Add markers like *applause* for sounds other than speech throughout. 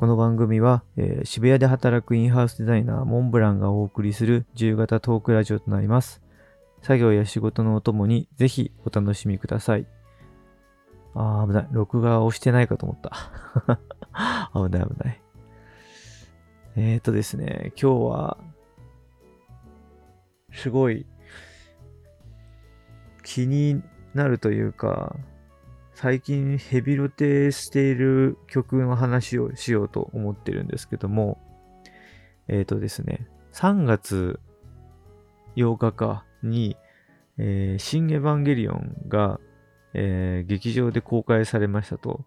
この番組は、えー渋谷で働くインハウスデザイナーモンブランがお送りする自由形トークラジオとなります。作業や仕事のお供にぜひお楽しみください。あー、危ない。録画押してないかと思った。*laughs* 危ない危ない。えーとですね、今日は、すごい気になるというか、最近ヘビロテしている曲の話をしようと思ってるんですけども、えっ、とですね、3月8日かに、えー新エヴァンゲリオンが、えー劇場で公開されましたと。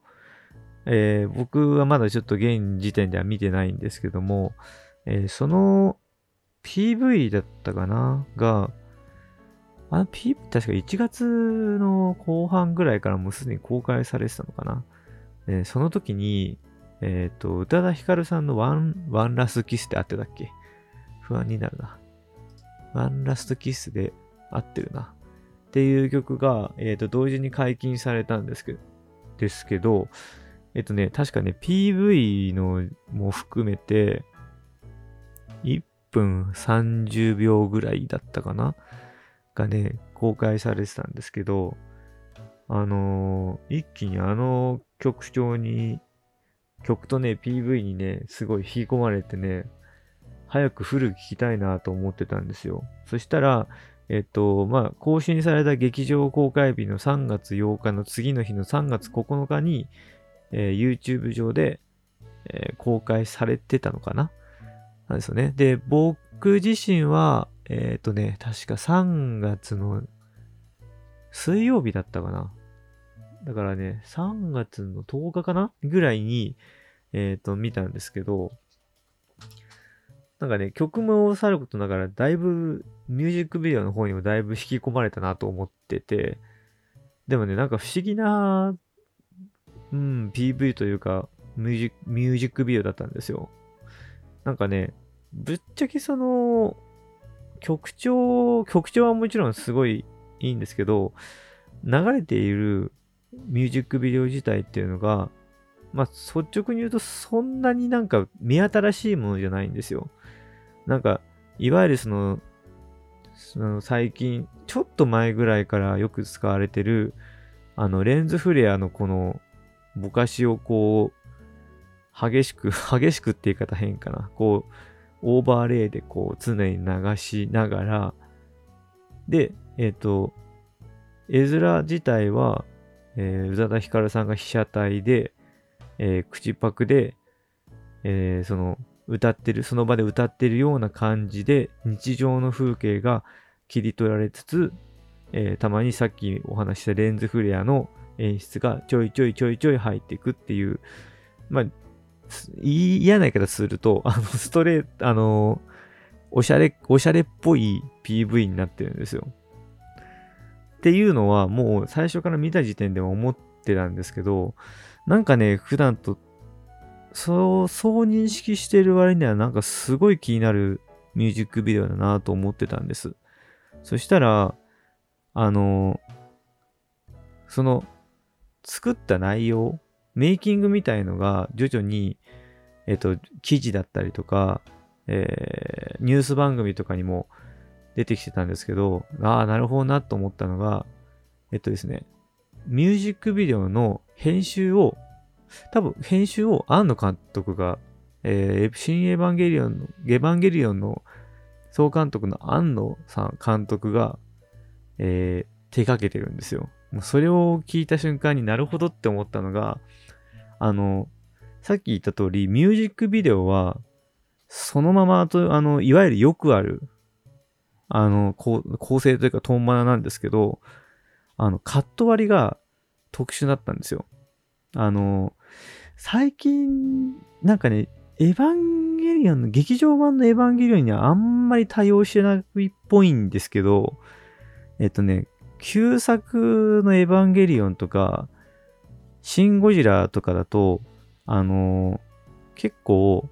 えー僕はまだちょっと現時点では見てないんですけども、えーその PV だったかなが、あの PV 確か1月の後半ぐらいからもうすでに公開されてたのかな。えその時に、えっ、と、宇多田ヒカルさんの One、One Last Kiss って合ってたっけ？不安になるな。 One Last Kiss で合ってるな。っていう曲が、えっ、と、同時に解禁されたんですけど、ですけど、えっ、とね、確かね、PV のも含めて、1分30秒ぐらいだったかながね、公開されてたんですけど、あのー一気にあの曲調に、曲とね、PV にね、すごい引き込まれてね、早くフル聴きたいなと思ってたんですよ。そしたら、えっと、まあ、更新された劇場公開日の3月8日の次の日の3月9日に、えー YouTube 上で、えー公開されてたのかななんですよね。で、僕自身は、えっ、とね、確か3月の水曜日だったかな。だからね、3月の10日かな？ぐらいに、えっ、と、見たんですけど、なんかね、曲もさることながら、だいぶ、ミュージックビデオの方にもだいぶ引き込まれたなと思ってて、でもね、なんか不思議な、うん、PV というか、ミュージックジックビデオだったんですよ。なんかね、ぶっちゃけその、曲調、曲調はもちろんすごいいいんですけど、流れているミュージックビデオ自体っていうのが、まあ、率直に言うとそんなになんか目新しいものじゃないんですよ。なんか、いわゆるその、その最近、ちょっと前ぐらいからよく使われてる、あの、レンズフレアのこの、ぼかしをこう、激しく、*laughs* 激しくって言い方変かな。こう、オーバーレイでこう、常に流しながら、で、えっ、と、絵面自体は、えー宇多田ヒカルさんが被写体で、えー口パクで、えーその、歌ってる、その場で歌ってるような感じで、日常の風景が切り取られつつ、えーたまにさっきお話したレンズフレアの演出がちょいちょいちょいちょい入っていくっていう、まあ、嫌な言い方すると、*laughs* あの、ストレート、あの、おしゃれ、おしゃれっぽい PV になってるんですよ。っていうのはもう最初から見た時点では思ってたんですけど、なんかね、普段と、そう、そう認識してる割にはなんかすごい気になるミュージックビデオだなと思ってたんです。そしたら、あの、その、作った内容、メイキングみたいのが徐々に、えっと、記事だったりとか、えーニュース番組とかにも出てきてたんですけど、ああ、なるほどなと思ったのが、えっとですね、ミュージックビデオの編集を、多分編集を庵野監督が、えー新エヴァンゲリオンの、エヴァンゲリオンの総監督の庵野さん監督が、えー手掛けてるんですよ。もうそれを聞いた瞬間になるほどって思ったのが、あの、さっき言った通り、ミュージックビデオは、そのままと、あの、いわゆるよくある、あの、構成というか、トンマナなんですけど、あの、カット割りが特殊だったんですよ。あの、最近、なんかね、エヴァンゲリオンの、劇場版のエヴァンゲリオンにはあんまり対応してないっぽいんですけど、えっとね、旧作のエヴァンゲリオンとか、シン・ゴジラとかだと、あの結構、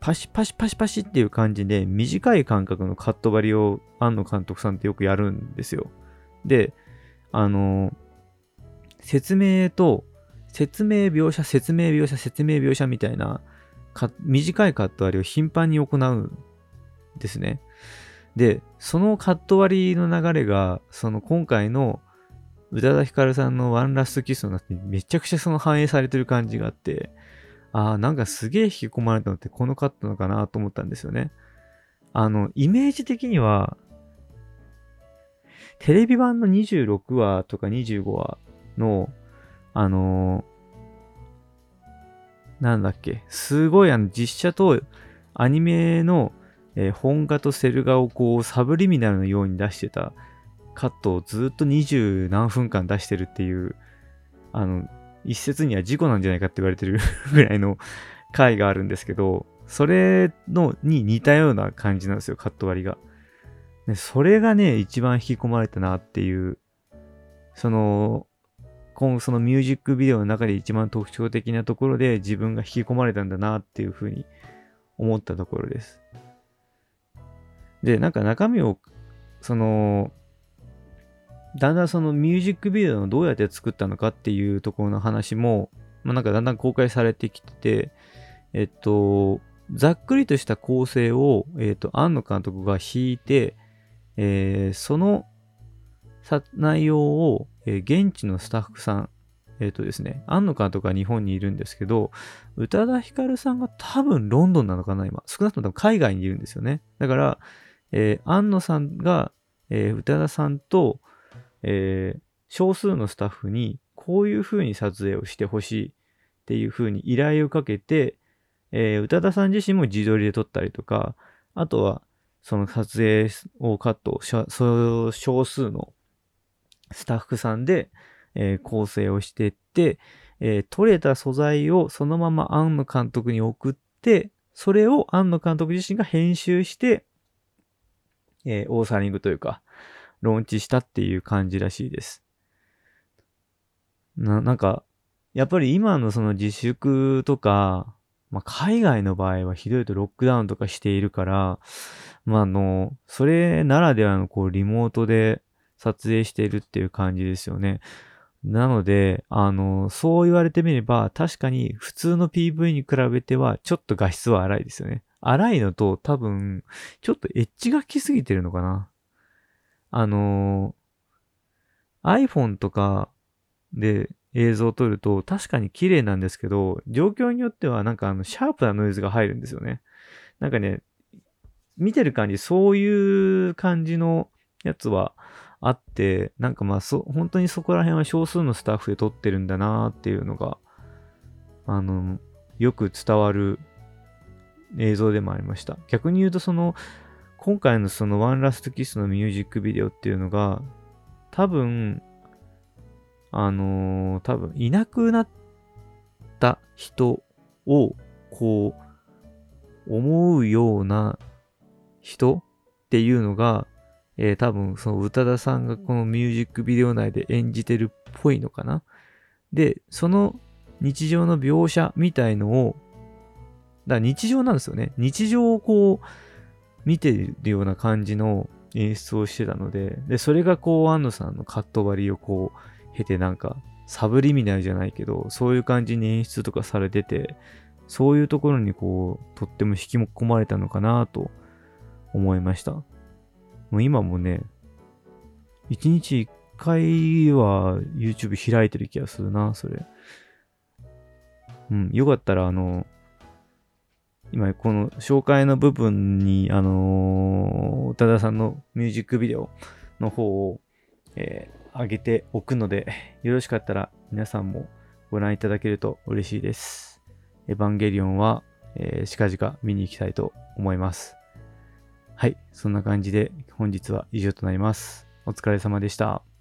パシパシパシパシっていう感じで短い間隔のカット割りを庵野監督さんってよくやるんですよ。で、あの説明と、説明描写、説明描写、説明描写みたいな、短いカット割りを頻繁に行うんですね。で、そのカット割りの流れが、その今回の宇多田ヒカルさんのワンラストキスの中にめちゃくちゃその反映されてる感じがあって、ああ、なんかすげえ引き込まれたのってこのカットのかなと思ったんですよね。あの、イメージ的には、テレビ版の26話とか25話の、あのー、なんだっけ、すごいあの実写とアニメの、えー、本画とセル画をこうサブリミナルのように出してたカットをずっと二十何分間出してるっていう、あの、一説には事故なんじゃないかって言われてる *laughs* ぐらいの回があるんですけど、それのに似たような感じなんですよ、カット割りが。でそれがね、一番引き込まれたなっていう、その、今そのミュージックビデオの中で一番特徴的なところで自分が引き込まれたんだなっていうふうに思ったところです。で、なんか中身を、その、だんだんそのミュージックビデオをどうやって作ったのかっていうところの話も、まあ、なんかだんだん公開されてきてて、えっと、ざっくりとした構成を、えっと、庵野監督が弾いて、えー、その内容を、えー、現地のスタッフさん、えっ、ー、とですね、庵野監督は日本にいるんですけど、宇多田ヒカルさんが多分ロンドンなのかな、今。少なくとも海外にいるんですよね。だから、えー、庵野さんが、えー、宇多田さんと、えー、少数のスタッフにこういう風に撮影をしてほしいっていう風に依頼をかけて、えー、宇多田さん自身も自撮りで撮ったりとか、あとはその撮影をカット少数のスタッフさんで、えー、構成をしていって、えー、撮れた素材をそのまま庵野監督に送って、それを庵野監督自身が編集して、えー、オーサリングというか、ローンチしたっていう感じらしいです。な、なんか、やっぱり今のその自粛とか、まあ、海外の場合はひどいとロックダウンとかしているから、まあ、あの、それならではのこうリモートで撮影しているっていう感じですよね。なので、あの、そう言われてみれば、確かに普通の PV に比べては、ちょっと画質は荒いですよね。荒いのと、多分、ちょっとエッジが来すぎてるのかな。あの iPhone とかで映像を撮ると確かに綺麗なんですけど、状況によってはなんかあの、シャープなノイズが入るんですよね。なんかね、見てる感じ、そういう感じのやつはあって、なんかまあそ、本当にそこら辺は少数のスタッフで撮ってるんだなっていうのが、あの、よく伝わる映像でもありました。逆に言うとその、今回のそのワンラストキスのミュージックビデオっていうのが、多分、あのー、多分、いなくなった人を、こう、思うような人っていうのが、えー、多分その宇多田さんがこのミュージックビデオ内で演じてるっぽいのかな。で、その日常の描写みたいのを、だ日常なんですよね。日常をこう、見てるような感じの演出をしてたので、で、それがこう、安野さんのカット割りをこう、経てなんか、サブリミナルじゃないけど、そういう感じに演出とかされてて、そういうところにこう、とっても引き込まれたのかなと思いました。もう今もね、一日一回は YouTube 開いてる気がするな、それ。うん、よかったらあの、今この紹介の部分に、あのー、宇多田さんのミュージックビデオの方を、えー、上げておくので、*laughs* よろしかったら皆さんもご覧いただけると嬉しいです。エヴァンゲリオンは、えー、近々見に行きたいと思います。はい。そんな感じで本日は以上となります。お疲れ様でした。